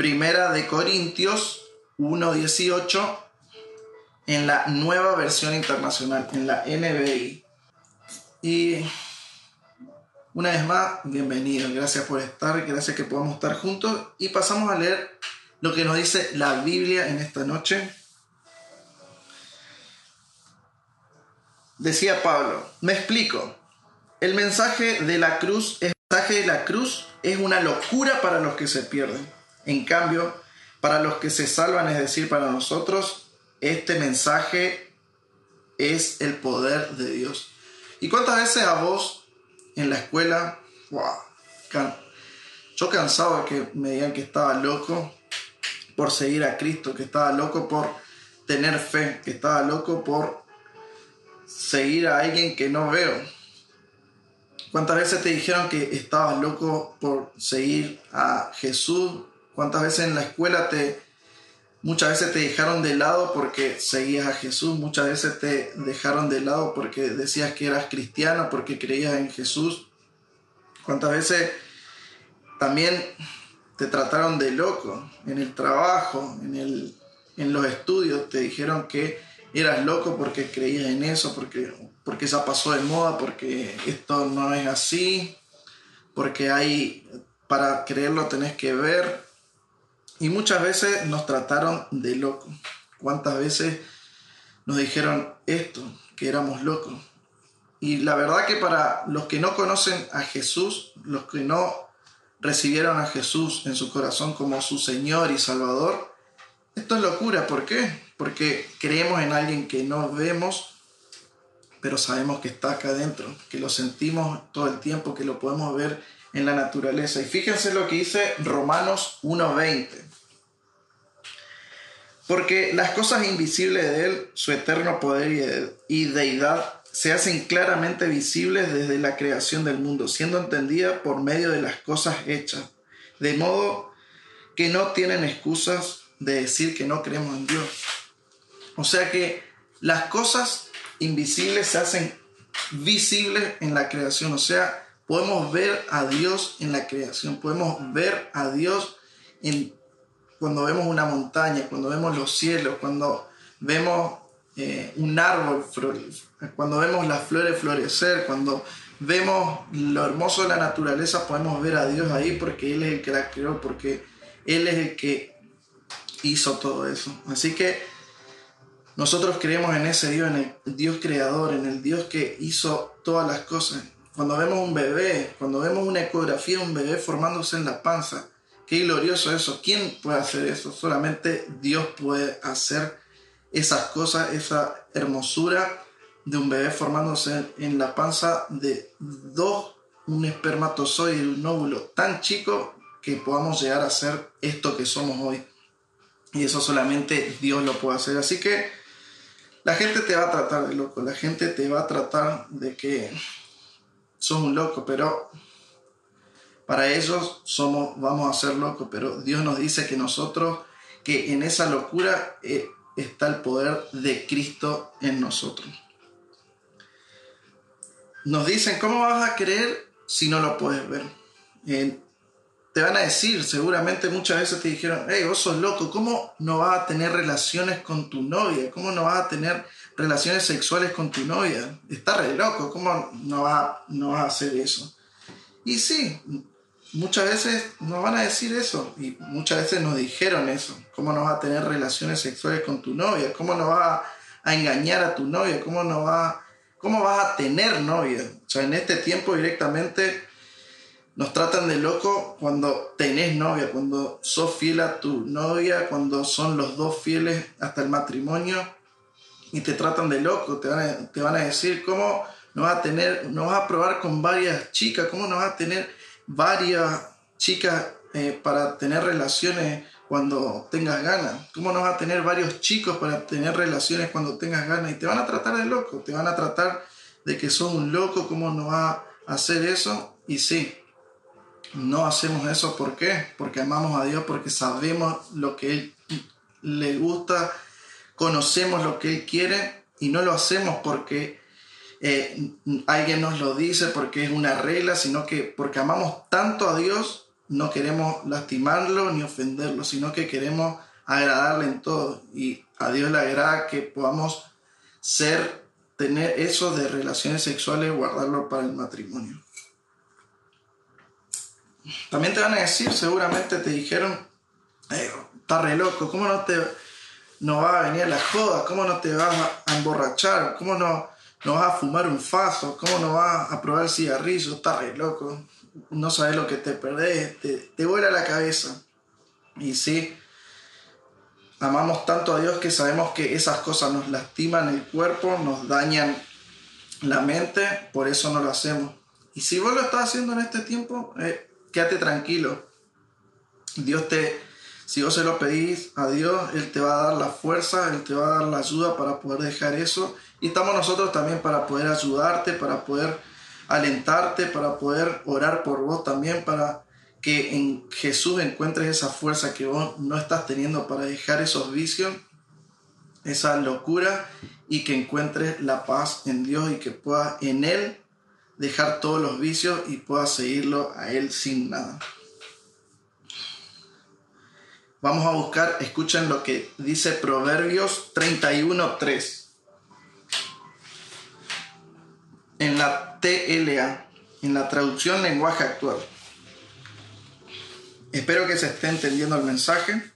Primera de Corintios 1.18 en la nueva versión internacional, en la NBI. Y una vez más, bienvenido, gracias por estar, gracias que podamos estar juntos y pasamos a leer lo que nos dice la Biblia en esta noche. Decía Pablo, me explico, el mensaje de la cruz, el mensaje de la cruz es una locura para los que se pierden. En cambio, para los que se salvan, es decir, para nosotros, este mensaje es el poder de Dios. ¿Y cuántas veces a vos en la escuela, wow, yo cansado que me digan que estaba loco por seguir a Cristo, que estaba loco por tener fe, que estaba loco por seguir a alguien que no veo. ¿Cuántas veces te dijeron que estabas loco por seguir a Jesús? ¿Cuántas veces en la escuela te, Muchas veces te dejaron de lado porque seguías a Jesús, muchas veces te dejaron de lado porque decías que eras cristiano, porque creías en Jesús. ¿Cuántas veces también te trataron de loco en el trabajo, en, el, en los estudios? Te dijeron que eras loco porque creías en eso, porque, porque esa pasó de moda, porque esto no es así, porque hay, para creerlo tenés que ver y muchas veces nos trataron de locos. ¿Cuántas veces nos dijeron esto, que éramos locos? Y la verdad que para los que no conocen a Jesús, los que no recibieron a Jesús en su corazón como su Señor y Salvador, esto es locura. ¿Por qué? Porque creemos en alguien que no vemos, pero sabemos que está acá adentro, que lo sentimos todo el tiempo, que lo podemos ver en la naturaleza. Y fíjense lo que dice Romanos 1.20 porque las cosas invisibles de Él, su eterno poder y deidad, se hacen claramente visibles desde la creación del mundo, siendo entendidas por medio de las cosas hechas, de modo que no tienen excusas de decir que no creemos en Dios. O sea que las cosas invisibles se hacen visibles en la creación, o sea, podemos ver a Dios en la creación, podemos ver a Dios en cuando vemos una montaña, cuando vemos los cielos, cuando vemos eh, un árbol, cuando vemos las flores florecer, cuando vemos lo hermoso de la naturaleza, podemos ver a Dios ahí porque Él es el que la creó, porque Él es el que hizo todo eso. Así que nosotros creemos en ese Dios, en el Dios creador, en el Dios que hizo todas las cosas. Cuando vemos un bebé, cuando vemos una ecografía de un bebé formándose en la panza, Qué glorioso eso. ¿Quién puede hacer eso? Solamente Dios puede hacer esas cosas, esa hermosura de un bebé formándose en la panza de dos, un espermatozoide un óvulo tan chico que podamos llegar a ser esto que somos hoy. Y eso solamente Dios lo puede hacer. Así que la gente te va a tratar de loco, la gente te va a tratar de que sos un loco, pero para ellos somos, vamos a ser locos, pero Dios nos dice que nosotros, que en esa locura eh, está el poder de Cristo en nosotros. Nos dicen, ¿cómo vas a creer si no lo puedes ver? Eh, te van a decir, seguramente muchas veces te dijeron, hey, vos sos loco, ¿cómo no vas a tener relaciones con tu novia? ¿Cómo no vas a tener relaciones sexuales con tu novia? Estás re loco, ¿cómo no vas, no vas a hacer eso? Y sí, muchas veces nos van a decir eso y muchas veces nos dijeron eso. ¿Cómo no vas a tener relaciones sexuales con tu novia? ¿Cómo no vas a, engañar a tu novia? ¿Cómo no va, cómo vas a tener novia? O sea, en este tiempo directamente nos tratan de loco cuando tenés novia, cuando sos fiel a tu novia, cuando son los dos fieles hasta el matrimonio y te tratan de loco, te van a, te van a decir cómo no vas a tener, no vas a probar con varias chicas, cómo no vas a tener varias chicas eh, para tener relaciones cuando tengas ganas? ¿Cómo no vas a tener varios chicos para tener relaciones cuando tengas ganas? Y te van a tratar de loco, te van a tratar de que sos un loco, ¿cómo no vas a hacer eso? Y sí, no hacemos eso, ¿por qué? Porque amamos a Dios, porque sabemos lo que Él le gusta, conocemos lo que Él quiere y no lo hacemos porque eh, alguien nos lo dice porque es una regla, sino que porque amamos tanto a Dios no queremos lastimarlo ni ofenderlo, sino que queremos agradarle en todo. Y a Dios le agrada que podamos ser, tener eso de relaciones sexuales, guardarlo para el matrimonio. También te van a decir, seguramente te dijeron, está re loco, ¿cómo no te no va a venir la joda? ¿Cómo no te vas a emborrachar? ¿Cómo no, no vas a fumar un faso? ¿Cómo no vas a probar cigarrillo? Está re loco. No sabes lo que te perdés, te, te vuela la cabeza. Y sí, amamos tanto a Dios que sabemos que esas cosas nos lastiman el cuerpo, nos dañan la mente, por eso no lo hacemos. Y si vos lo estás haciendo en este tiempo, eh, quédate tranquilo. Dios te, si vos se lo pedís a Dios, Él te va a dar la fuerza, Él te va a dar la ayuda para poder dejar eso. Y estamos nosotros también para poder ayudarte, para poder alentarte, para poder orar por vos también, para que en Jesús encuentres esa fuerza que vos no estás teniendo para dejar esos vicios, esa locura, y que encuentres la paz en Dios y que puedas en Él dejar todos los vicios y puedas seguirlo a Él sin nada. Vamos a buscar, escuchen lo que dice Proverbios 31.3. En la TLA, en la traducción lenguaje actual. Espero que se esté entendiendo el mensaje.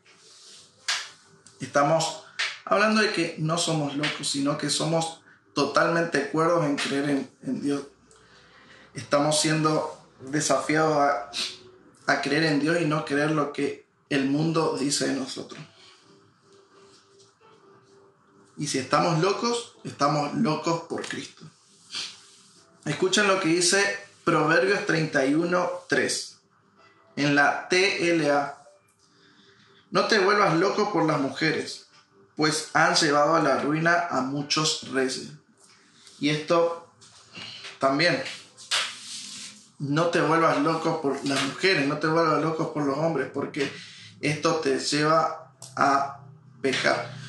Estamos hablando de que no somos locos, sino que somos totalmente cuerdos en creer en, Dios. Estamos siendo desafiados a, a creer en Dios y no creer lo que el mundo dice de nosotros. Y si estamos locos, estamos locos por Cristo. Escuchen lo que dice Proverbios 31, 3 en la TLA. No te vuelvas loco por las mujeres, pues han llevado a la ruina a muchos reyes. Y esto también. No te vuelvas loco por las mujeres, no te vuelvas loco por los hombres, porque esto te lleva a pecar.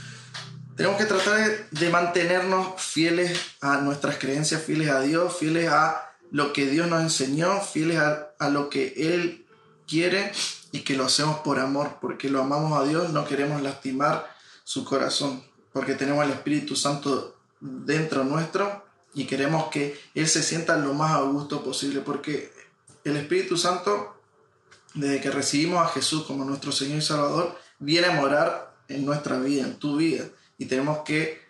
Tenemos que tratar de mantenernos fieles a nuestras creencias, fieles a Dios, fieles a lo que Dios nos enseñó, fieles a, a lo que Él quiere y que lo hacemos por amor, porque lo amamos a Dios, no queremos lastimar su corazón, porque tenemos el Espíritu Santo dentro nuestro y queremos que Él se sienta lo más a gusto posible, porque el Espíritu Santo, desde que recibimos a Jesús como nuestro Señor y Salvador, viene a morar en nuestra vida, en tu vida, y tenemos que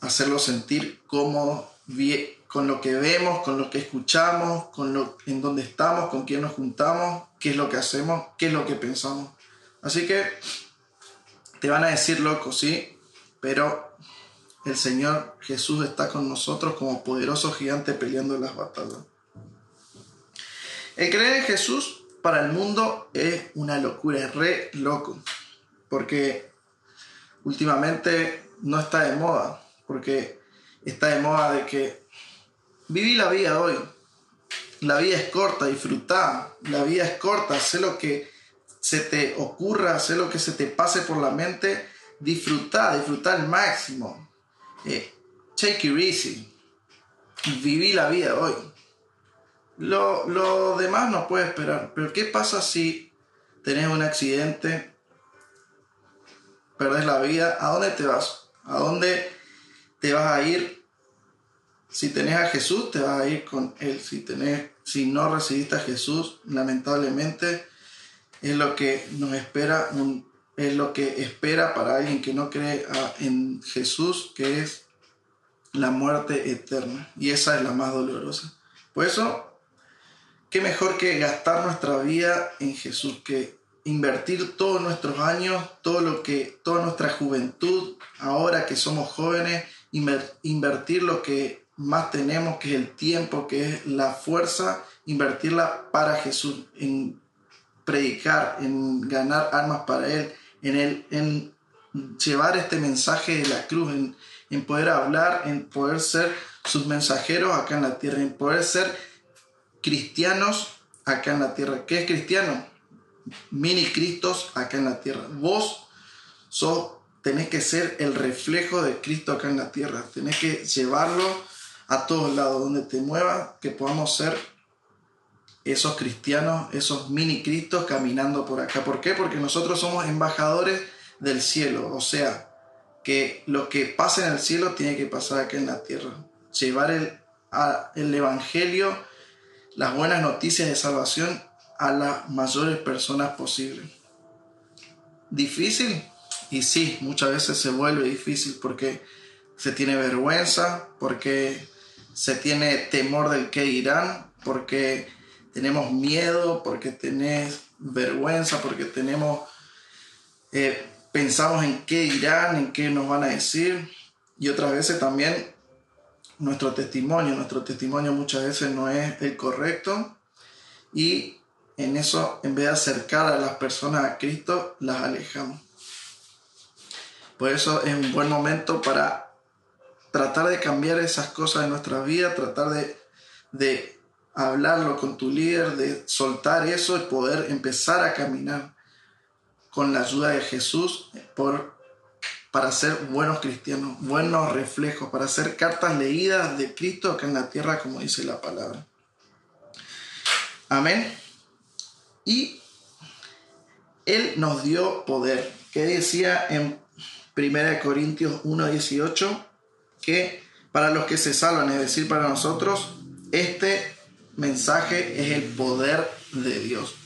hacerlo sentir con lo que vemos, con lo que escuchamos, con lo en dónde estamos, con quién nos juntamos, qué es lo que hacemos, qué es lo que pensamos. Así que te van a decir loco, sí, pero el Señor Jesús está con nosotros como poderoso gigante peleando las batallas. El creer en Jesús para el mundo es una locura, es re loco, porque últimamente no está de moda, porque está de moda de que Viví la vida hoy. La vida es corta, disfrutá. La vida es corta, sé lo que se te ocurra, sé lo que se te pase por la mente. Disfrutá, disfrutá al máximo. Eh, take it easy. Viví la vida hoy. Lo, lo demás no puede esperar. Pero ¿qué pasa si tenés un accidente? Perdés la vida. ¿A dónde te vas? ¿A dónde te vas a ir si tenés a Jesús, te vas a ir con Él. Si, tenés, si no recibiste a Jesús, lamentablemente es lo que nos espera, es lo que espera para alguien que no cree en Jesús, que es la muerte eterna. Y esa es la más dolorosa. Por eso, qué mejor que gastar nuestra vida en Jesús, que invertir todos nuestros años, todo lo que, toda nuestra juventud, ahora que somos jóvenes, invertir lo que más tenemos, que es el tiempo, que es la fuerza, invertirla para Jesús, en predicar, en ganar armas para Él, en, el, en llevar este mensaje de la cruz, en, en poder hablar, en poder ser sus mensajeros acá en la tierra, en poder ser cristianos acá en la tierra. ¿Qué es cristiano? Mini Cristos acá en la tierra. Vos sos, tenés que ser el reflejo de Cristo acá en la tierra. Tenés que llevarlo a todos lados, donde te muevas, que podamos ser esos cristianos, esos mini cristos caminando por acá. ¿Por qué? Porque nosotros somos embajadores del cielo, o sea, que lo que pasa en el cielo tiene que pasar aquí en la tierra. Llevar el, el Evangelio, las buenas noticias de salvación a las mayores personas posibles. ¿Difícil? Y sí, muchas veces se vuelve difícil porque se tiene vergüenza, porque se tiene temor del que irán, porque tenemos miedo, porque tenés vergüenza, porque tenemos, eh, pensamos en qué dirán, en qué nos van a decir. Y otras veces también nuestro testimonio, nuestro testimonio muchas veces no es el correcto. Y en eso, en vez de acercar a las personas a Cristo, las alejamos. Por eso es un buen momento para tratar de cambiar esas cosas en nuestra vida, tratar de, de hablarlo con tu líder, de soltar eso y poder empezar a caminar con la ayuda de Jesús por, para ser buenos cristianos, buenos reflejos, para ser cartas leídas de Cristo acá en la tierra, como dice la palabra. Amén. Y Él nos dio poder. Que decía en 1 Corintios 1.18 que para los que se salvan, es decir, para nosotros, este mensaje es el poder de Dios.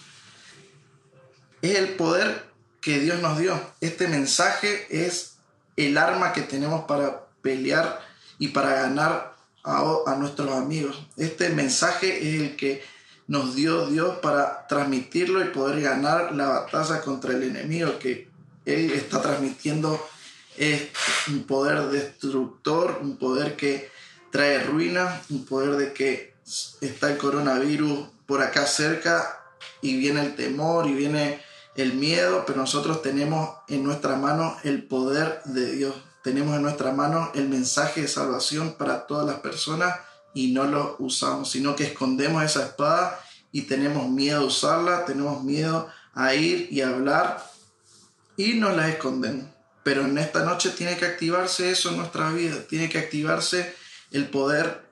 Es el poder que Dios nos dio. Este mensaje es el arma que tenemos para pelear y para ganar a, nuestros amigos. Este mensaje es el que nos dio Dios para transmitirlo y poder ganar la batalla contra el enemigo que Él está transmitiendo. Es un poder destructor, un poder que trae ruina, un poder de que está el coronavirus por acá cerca y viene el temor y viene el miedo, pero nosotros tenemos en nuestra mano el poder de Dios. Tenemos en nuestra mano el mensaje de salvación para todas las personas y no lo usamos, sino que escondemos esa espada y tenemos miedo a usarla, tenemos miedo a ir y hablar y nos la escondemos. Pero en esta noche tiene que activarse eso en nuestra vida, tiene que activarse el poder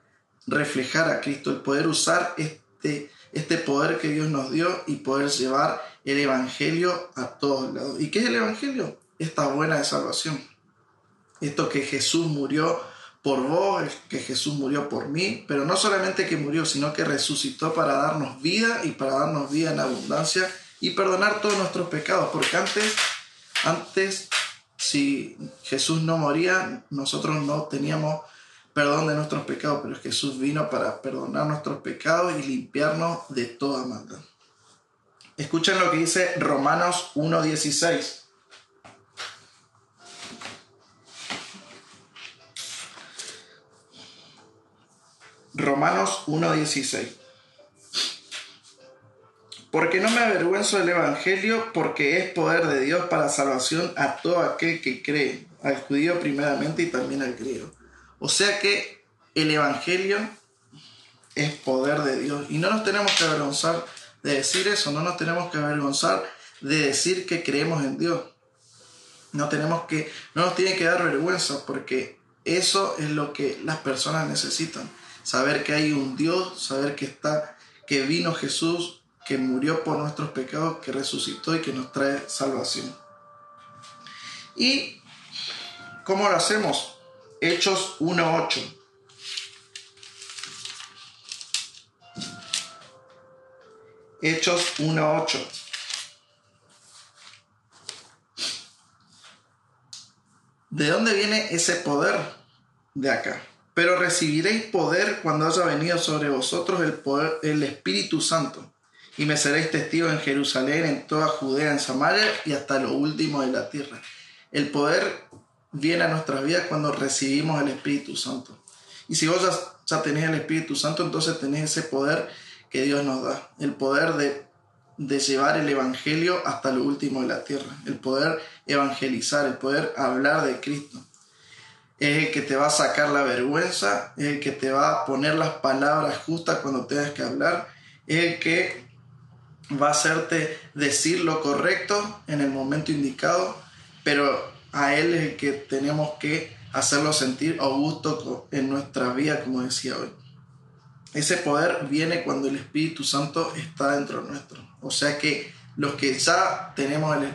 reflejar a Cristo, el poder usar este, este poder que Dios nos dio y poder llevar el Evangelio a todos lados. ¿Y qué es el Evangelio? Esta buena de salvación. Esto que Jesús murió por vos, que Jesús murió por mí, pero no solamente que murió, sino que resucitó para darnos vida y para darnos vida en abundancia y perdonar todos nuestros pecados, porque antes, antes, si Jesús no moría, nosotros no teníamos perdón de nuestros pecados, pero Jesús vino para perdonar nuestros pecados y limpiarnos de toda maldad. Escuchen lo que dice Romanos 1.16. Romanos 1.16. Porque no me avergüenzo del Evangelio, porque es poder de Dios para salvación a todo aquel que cree, al judío primeramente y también al griego. O sea que el Evangelio es poder de Dios. Y no nos tenemos que avergonzar de decir eso, no nos tenemos que avergonzar de decir que creemos en Dios. No, tenemos que, no nos tiene que dar vergüenza porque eso es lo que las personas necesitan. Saber que hay un Dios, saber que está, que vino Jesús, que murió por nuestros pecados, que resucitó y que nos trae salvación. ¿Y cómo lo hacemos? Hechos 1.8. Hechos 1.8. ¿De dónde viene ese poder? De acá. Pero recibiréis poder cuando haya venido sobre vosotros el, el Espíritu Santo. Y me seréis testigos en Jerusalén, en toda Judea, en Samaria y hasta lo último de la tierra. El poder viene a nuestras vidas cuando recibimos el Espíritu Santo. Y si vos ya, tenés el Espíritu Santo, entonces tenés ese poder que Dios nos da, el poder de, de llevar el Evangelio hasta lo último de la tierra, el poder evangelizar, el poder hablar de Cristo. Es el que te va a sacar la vergüenza, es el que te va a poner las palabras justas cuando tengas que hablar, es el que va a hacerte decir lo correcto en el momento indicado, pero a Él es el que tenemos que hacerlo sentir a gusto en nuestra vida, como decía hoy. ese poder viene cuando el Espíritu Santo está dentro nuestro. O sea que los que ya tenemos el,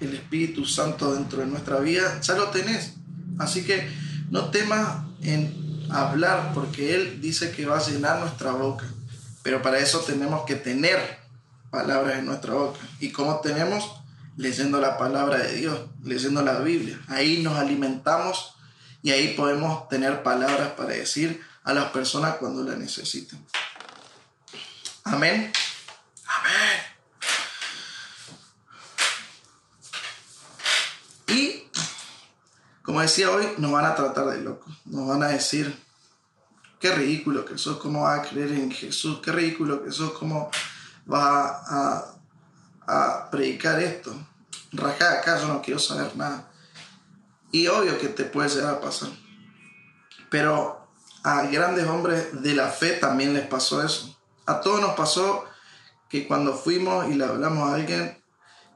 el Espíritu Santo dentro de nuestra vida, ya lo tenés. Así que no temas en hablar, porque Él dice que va a llenar nuestra boca. Pero para eso tenemos que tener palabras en nuestra boca. ¿Y cómo tenemos? Leyendo la palabra de Dios, leyendo la Biblia. Ahí nos alimentamos y ahí podemos tener palabras para decir a las personas cuando la necesiten. Amén. Amén. Y, como decía hoy, nos van a tratar de locos. Nos van a decir, qué ridículo que sos, cómo vas a creer en Jesús, qué ridículo que sos, cómo vas a, predicar esto. Rajá acá, yo no quiero saber nada. Y obvio que te puede llegar a pasar. Pero a grandes hombres de la fe también les pasó eso. A todos nos pasó que cuando fuimos y le hablamos a alguien,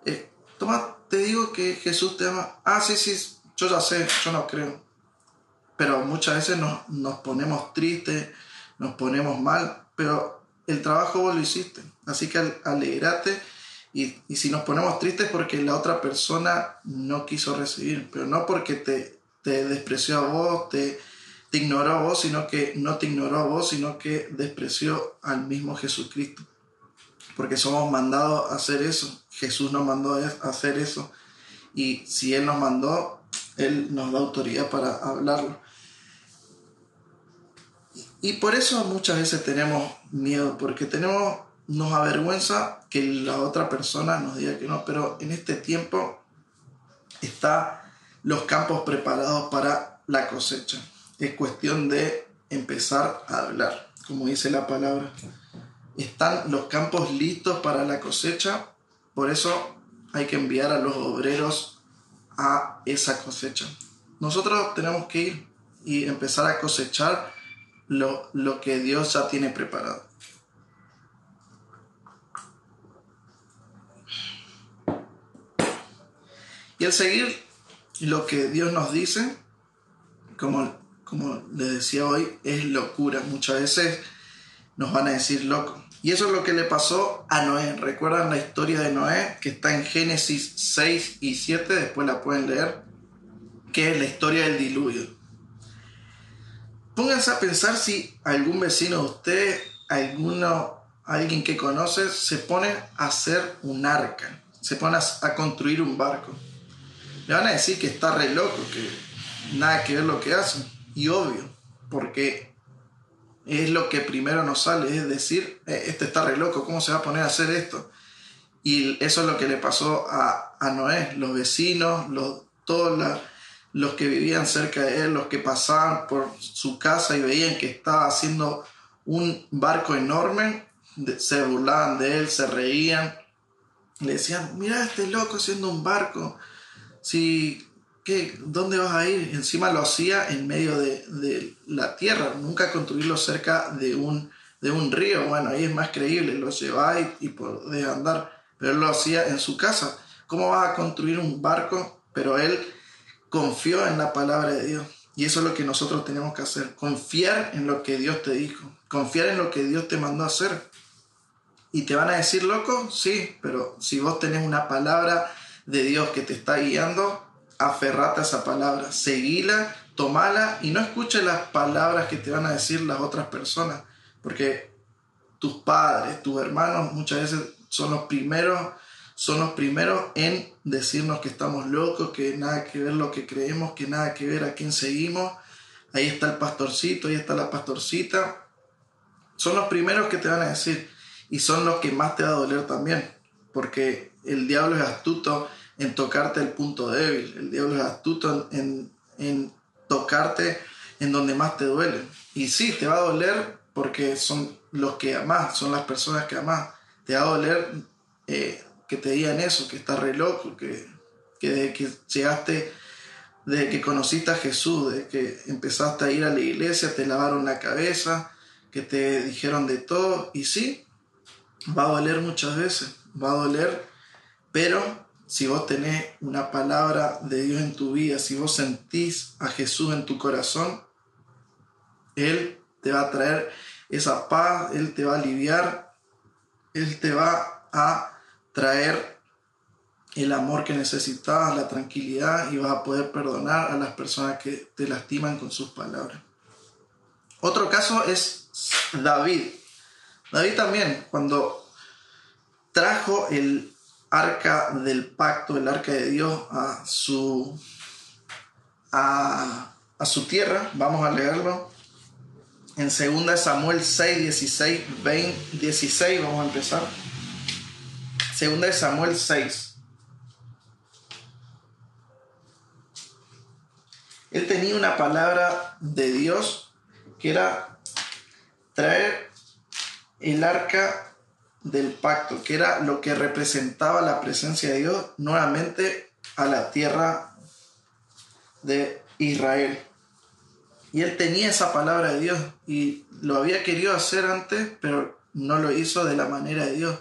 eh, toma, te digo que Jesús te ama. Ah, sí, sí, yo ya sé, yo no creo. Pero muchas veces nos, nos ponemos tristes, nos ponemos mal, pero el trabajo vos lo hiciste. Así que alegrate y, y si nos ponemos tristes porque la otra persona no quiso recibir, pero no porque te, te despreció a vos, te, te ignoró a vos, sino que no te ignoró a vos, sino que despreció al mismo Jesucristo. Porque somos mandados a hacer eso. Jesús nos mandó a hacer eso. Y si Él nos mandó, Él nos da autoridad para hablarlo. Y por eso muchas veces tenemos miedo, porque tenemos, nos avergüenza que la otra persona nos diga que no, pero en este tiempo está los campos preparados para la cosecha es cuestión de empezar a hablar, como dice la palabra. Están los campos listos para la cosecha, por eso hay que enviar a los obreros a esa cosecha. Nosotros tenemos que ir y empezar a cosechar lo, lo que Dios ya tiene preparado. Y el seguir lo que Dios nos dice, como como les decía hoy, es locura. Muchas veces nos van a decir loco. Y eso es lo que le pasó a Noé. ¿Recuerdan la historia de Noé? Que está en Génesis 6 y 7, después la pueden leer, que es la historia del diluvio. Pónganse a pensar si algún vecino de usted, alguno, alguien que conoce, se pone a hacer un arca, se pone a construir un barco. Le van a decir que está re loco, que nada que ver lo que hacen y obvio, porque es lo que primero nos sale, es decir, eh, este está re loco, ¿cómo se va a poner a hacer esto? Y eso es lo que le pasó a, Noé, los vecinos, los, todos los que vivían cerca de él, los que pasaban por su casa y veían que estaba haciendo un barco enorme, se burlaban de él, se reían, le decían, mira este loco haciendo un barco, si ¿Qué, ¿Dónde vas a ir? Encima lo hacía en medio de, la tierra, nunca construirlo cerca de un, río. Bueno, ahí es más creíble, lo lleva y, y podés andar, pero él lo hacía en su casa. ¿Cómo vas a construir un barco? Pero él confió en la palabra de Dios. Y eso es lo que nosotros tenemos que hacer, confiar en lo que Dios te dijo, confiar en lo que Dios te mandó a hacer. ¿Y te van a decir loco? Sí, pero si vos tenés una palabra de Dios que te está guiando, aferrate a esa palabra, seguila, tomala y no escuche las palabras que te van a decir las otras personas, porque tus padres, tus hermanos muchas veces son los primeros, son los primeros en decirnos que estamos locos, que nada que ver lo que creemos, que nada que ver a quién seguimos. Ahí está el pastorcito, ahí está la pastorcita. Son los primeros que te van a decir y son los que más te va a doler también, porque el diablo es astuto en tocarte el punto débil. El diablo es astuto en, tocarte en donde más te duele. Y sí, te va a doler porque son los que amás, son las personas que amás. Te va a doler eh, que te digan eso, que estás re loco, que, que desde que llegaste, desde que conociste a Jesús, desde que empezaste a ir a la iglesia, te lavaron la cabeza, que te dijeron de todo. Y sí, va a doler muchas veces, va a doler, pero si vos tenés una palabra de Dios en tu vida, si vos sentís a Jesús en tu corazón, Él te va a traer esa paz, Él te va a aliviar, Él te va a traer el amor que necesitas, la tranquilidad y vas a poder perdonar a las personas que te lastiman con sus palabras. Otro caso es David. David también, cuando trajo el arca del pacto, el arca de Dios a su, a, su tierra, vamos a leerlo en 2 Samuel 6, 16, 20, 16, vamos a empezar. 2 Samuel 6. Él tenía una palabra de Dios que era traer el arca del pacto, que era lo que representaba la presencia de Dios nuevamente a la tierra de Israel. Y él tenía esa palabra de Dios y lo había querido hacer antes, pero no lo hizo de la manera de Dios.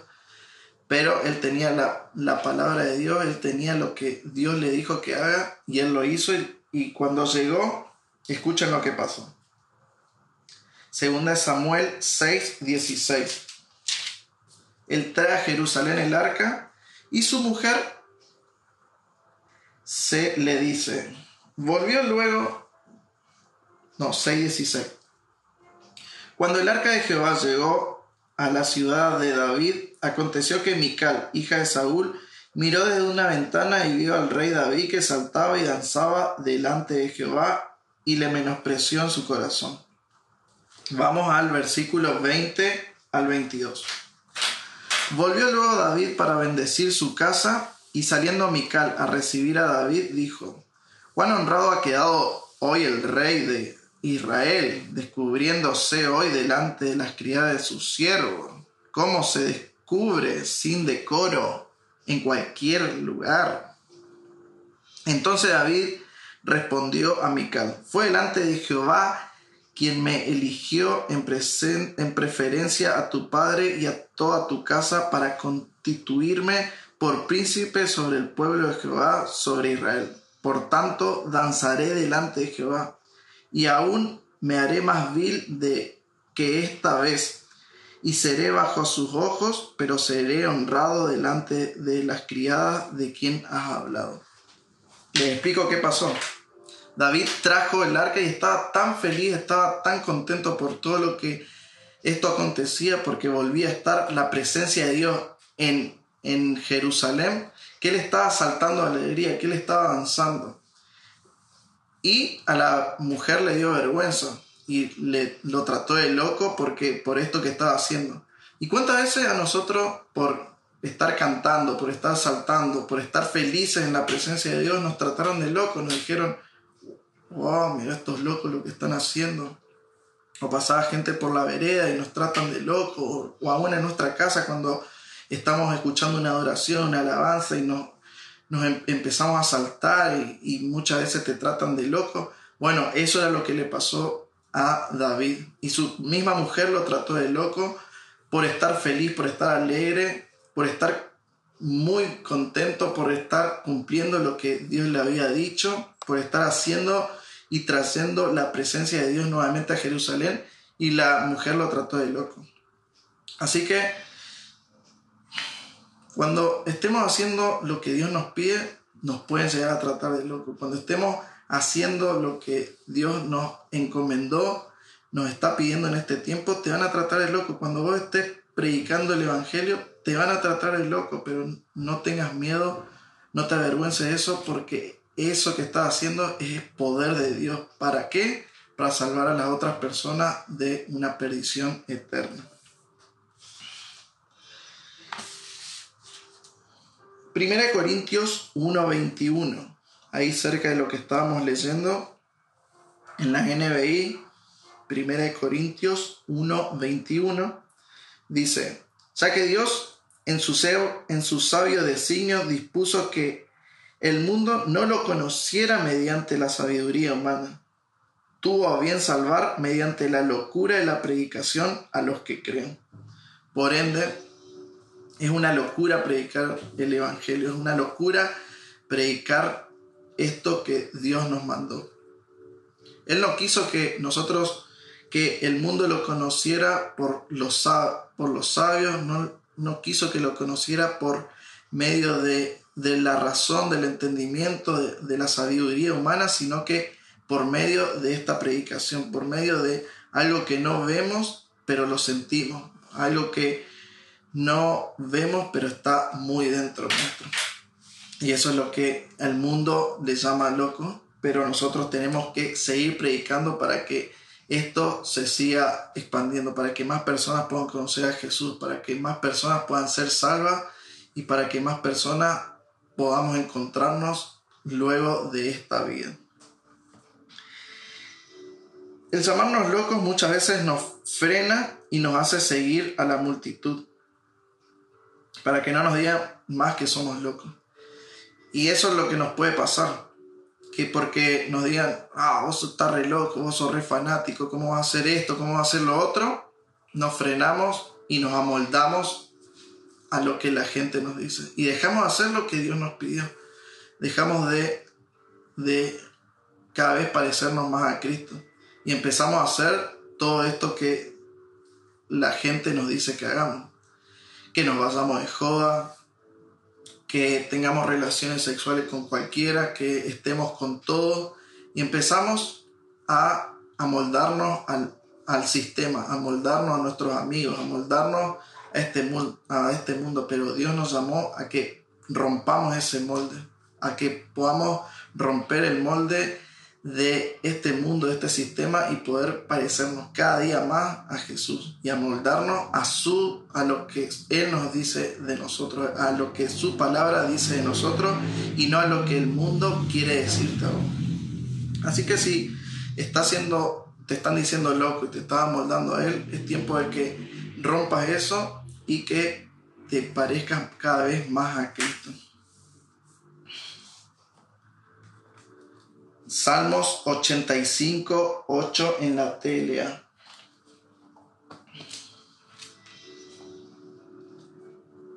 Pero él tenía la, la palabra de Dios, él tenía lo que Dios le dijo que haga y él lo hizo y cuando llegó, escuchen lo que pasó. Segunda Samuel 6, 16. Él trae a Jerusalén el arca y su mujer se le dice, volvió luego, no, 6, 16. Cuando el arca de Jehová llegó a la ciudad de David, aconteció que Mical, hija de Saúl, Miró desde una ventana y vio al rey David que saltaba y danzaba delante de Jehová y le menospreció en su corazón. Vamos al versículo 20 al 22. Volvió luego David para bendecir su casa y saliendo Mical a recibir a David dijo, cuán honrado ha quedado hoy el rey de Israel, descubriéndose hoy delante de las criadas de su siervo, cómo se descubre sin decoro en cualquier lugar. Entonces David respondió a Mical, fue delante de Jehová quien me eligió en, en preferencia a tu padre y a toda tu casa para constituirme por príncipe sobre el pueblo de Jehová, sobre Israel. Por tanto, danzaré delante de Jehová, y aún me haré más vil de que esta vez, y seré bajo sus ojos, pero seré honrado delante de las criadas de quien has hablado. Les explico qué pasó. David trajo el arca y estaba tan feliz, estaba tan contento por todo lo que esto acontecía, porque volvía a estar la presencia de Dios en, en Jerusalén, que él estaba saltando de alegría, que él estaba danzando. Y a la mujer le dio vergüenza y le, lo trató de loco porque, por esto que estaba haciendo. ¿Y cuántas veces a nosotros, por estar cantando, por estar saltando, por estar felices en la presencia de Dios, nos trataron de loco, nos dijeron, wow, mira estos locos lo que están haciendo? O pasaba gente por la vereda y nos tratan de loco, o, aún en nuestra casa cuando estamos escuchando una adoración, una alabanza y nos, nos em, empezamos a saltar y, y muchas veces te tratan de loco. Bueno, eso era lo que le pasó a David. Y su misma mujer lo trató de loco por estar feliz, por estar alegre, por estar muy contento, por estar cumpliendo lo que Dios le había dicho, por estar haciendo y trayendo la presencia de Dios nuevamente a Jerusalén. Y la mujer lo trató de loco. Así que cuando estemos haciendo lo que Dios nos pide, nos pueden llegar a tratar de loco. Cuando estemos haciendo lo que Dios nos encomendó, nos está pidiendo en este tiempo, te van a tratar de loco. Cuando vos estés predicando el Evangelio, te van a tratar de loco, pero no tengas miedo, no te avergüences de eso, porque eso que estás haciendo es poder de Dios. ¿Para qué? Para salvar a las otras personas de una perdición eterna. Primera de Corintios 1:21 ahí cerca de lo que estábamos leyendo en la NBI, 1 Corintios 1, 21, dice, ya que Dios en su, en su sabio designio dispuso que el mundo no lo conociera mediante la sabiduría humana, tuvo a bien salvar mediante la locura de la predicación a los que creen. Por ende, es una locura predicar el Evangelio, es una locura predicar esto que Dios nos mandó. Él no quiso que nosotros que el mundo lo conociera por los, sabios, no, no quiso que lo conociera por medio de, la razón, del entendimiento, de, la sabiduría humana, sino que por medio de esta predicación, por medio de algo que no vemos, pero lo sentimos, algo que no vemos, pero está muy dentro nuestro. Y eso es lo que el mundo le llama loco, pero nosotros tenemos que seguir predicando para que esto se siga expandiendo, para que más personas puedan conocer a Jesús, para que más personas puedan ser salvas y para que más personas podamos encontrarnos luego de esta vida. El llamarnos locos muchas veces nos frena y nos hace seguir a la multitud, para que no nos digan más que somos locos. Y eso es lo que nos puede pasar que porque nos digan, ah, vos estás re loco, vos sos re fanático, ¿cómo va a hacer esto? ¿Cómo va a hacer lo otro? Nos frenamos y nos amoldamos a lo que la gente nos dice. Y dejamos de hacer lo que Dios nos pidió. Dejamos de, de cada vez parecernos más a Cristo. Y empezamos a hacer todo esto que la gente nos dice que hagamos. Que nos vayamos de joda, que tengamos relaciones sexuales con cualquiera, que estemos con todo y empezamos a amoldarnos al, al sistema, a moldarnos a nuestros amigos, a moldarnos a este, a este mundo, pero Dios nos llamó a que rompamos ese molde, a que podamos romper el molde de este mundo, de este sistema y poder parecernos cada día más a Jesús y amoldarnos a su a lo que él nos dice de nosotros, a lo que su palabra dice de nosotros y no a lo que el mundo quiere decirte Así que si está haciendo te están diciendo loco y te estás amoldando a él, es tiempo de que rompas eso y que te parezcas cada vez más a Cristo. Salmos 85, 8 en la TLA.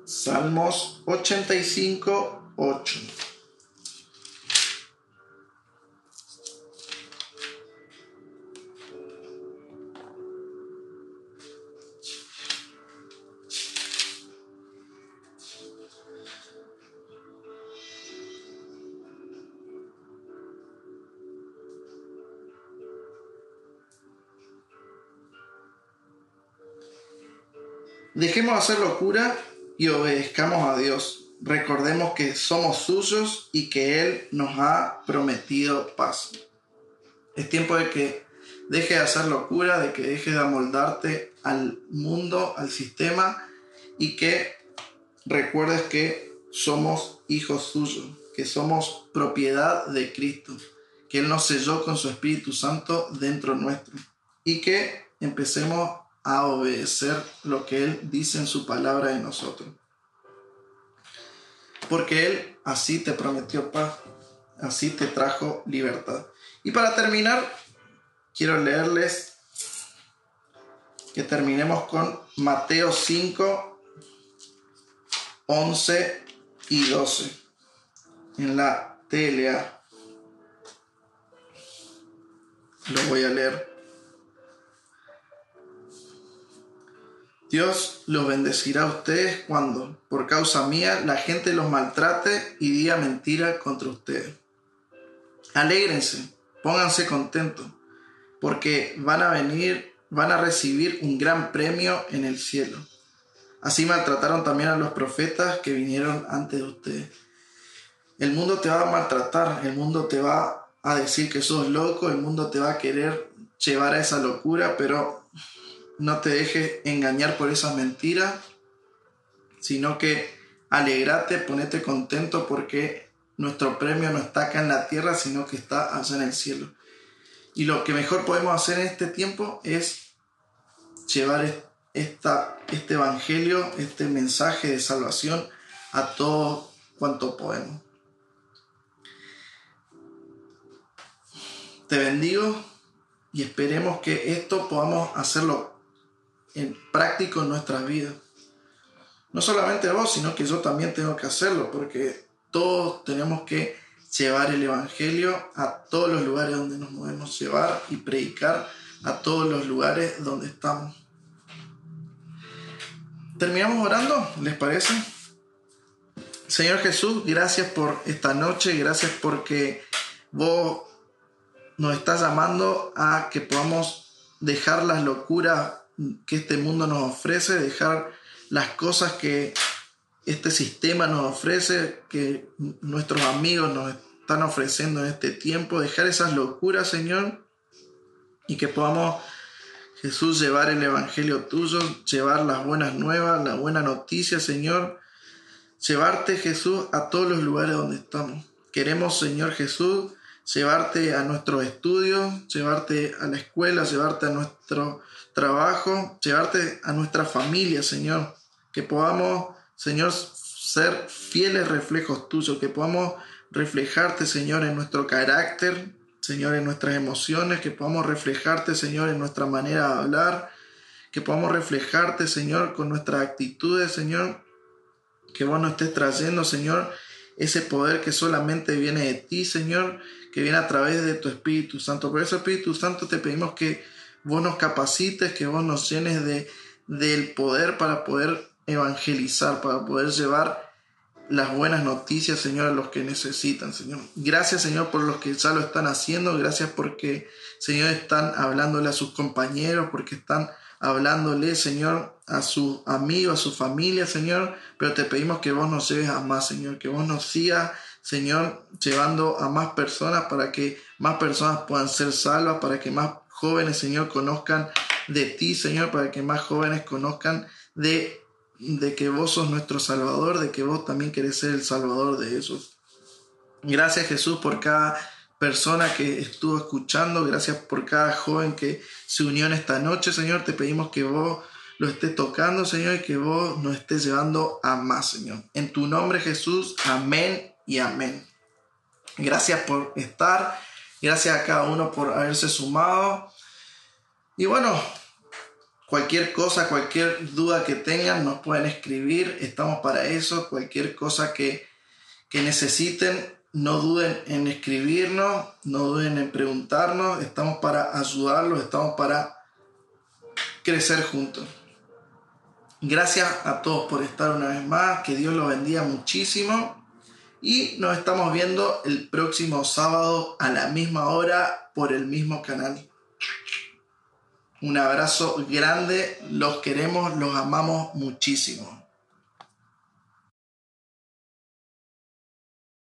Salmos 85, 8. Dejemos de hacer locura y obedezcamos a Dios. Recordemos que somos suyos y que Él nos ha prometido paz. Es tiempo de que deje de hacer locura, de que deje de amoldarte al mundo, al sistema y que recuerdes que somos hijos suyos, que somos propiedad de Cristo, que Él nos selló con su Espíritu Santo dentro nuestro y que empecemos a obedecer lo que Él dice en su palabra de nosotros. Porque Él así te prometió paz, así te trajo libertad. Y para terminar, quiero leerles que terminemos con Mateo 5, 11 y 12 en la TLA. Lo voy a leer. Dios los bendecirá a ustedes cuando, por causa mía, la gente los maltrate y diga mentira contra ustedes. Alégrense, pónganse contentos, porque van a venir, van a recibir un gran premio en el cielo. Así maltrataron también a los profetas que vinieron antes de ustedes. El mundo te va a maltratar, el mundo te va a decir que sos loco, el mundo te va a querer llevar a esa locura, pero no te dejes engañar por esas mentiras, sino que alegrate, ponete contento porque nuestro premio no está acá en la tierra, sino que está allá en el cielo. Y lo que mejor podemos hacer en este tiempo es llevar este evangelio, este mensaje de salvación a todo cuanto podemos. Te bendigo y esperemos que esto podamos hacerlo en práctico en nuestras vidas. No solamente vos, sino que yo también tengo que hacerlo, porque todos tenemos que llevar el Evangelio a todos los lugares donde nos movemos, llevar y predicar a todos los lugares donde estamos. ¿Terminamos orando? ¿Les parece? Señor Jesús, gracias por esta noche, gracias porque vos nos estás llamando a que podamos dejar las locuras que este mundo nos ofrece, dejar las cosas que este sistema nos ofrece, que nuestros amigos nos están ofreciendo en este tiempo, dejar esas locuras, Señor, y que podamos, Jesús, llevar el Evangelio tuyo, llevar las buenas nuevas, la buena noticia, Señor, llevarte, Jesús, a todos los lugares donde estamos. Queremos, Señor Jesús, llevarte a nuestros estudios, llevarte a la escuela, llevarte a nuestro trabajo, llevarte a nuestra familia, Señor. Que podamos, Señor, ser fieles reflejos tuyos, que podamos reflejarte, Señor, en nuestro carácter, Señor, en nuestras emociones, que podamos reflejarte, Señor, en nuestra manera de hablar, que podamos reflejarte, Señor, con nuestras actitudes, Señor, que vos nos estés trayendo, Señor, ese poder que solamente viene de ti, Señor, que viene a través de tu Espíritu Santo. Por eso, Espíritu Santo, te pedimos que vos nos capacites, que vos nos llenes de, del poder para poder evangelizar, para poder llevar las buenas noticias, Señor, a los que necesitan, Señor. Gracias, Señor, por los que ya lo están haciendo. Gracias porque, Señor, están hablándole a sus compañeros, porque están hablándole, Señor, a sus amigos, a su familia, Señor. Pero te pedimos que vos nos lleves a más, Señor, que vos nos sigas, Señor, llevando a más personas para que más personas puedan ser salvas, para que más jóvenes, Señor, conozcan de ti, Señor, para que más jóvenes conozcan de, de que vos sos nuestro Salvador, de que vos también querés ser el Salvador de esos. Gracias Jesús por cada persona que estuvo escuchando, gracias por cada joven que se unió en esta noche, Señor. Te pedimos que vos lo estés tocando, Señor, y que vos nos estés llevando a más, Señor. En tu nombre, Jesús, amén y amén. Gracias por estar, gracias a cada uno por haberse sumado. Y bueno, cualquier cosa, cualquier duda que tengan, nos pueden escribir, estamos para eso, cualquier cosa que, que necesiten, no duden en escribirnos, no duden en preguntarnos, estamos para ayudarlos, estamos para crecer juntos. Gracias a todos por estar una vez más, que Dios los bendiga muchísimo y nos estamos viendo el próximo sábado a la misma hora por el mismo canal. Un abrazo grande, los queremos, los amamos muchísimo.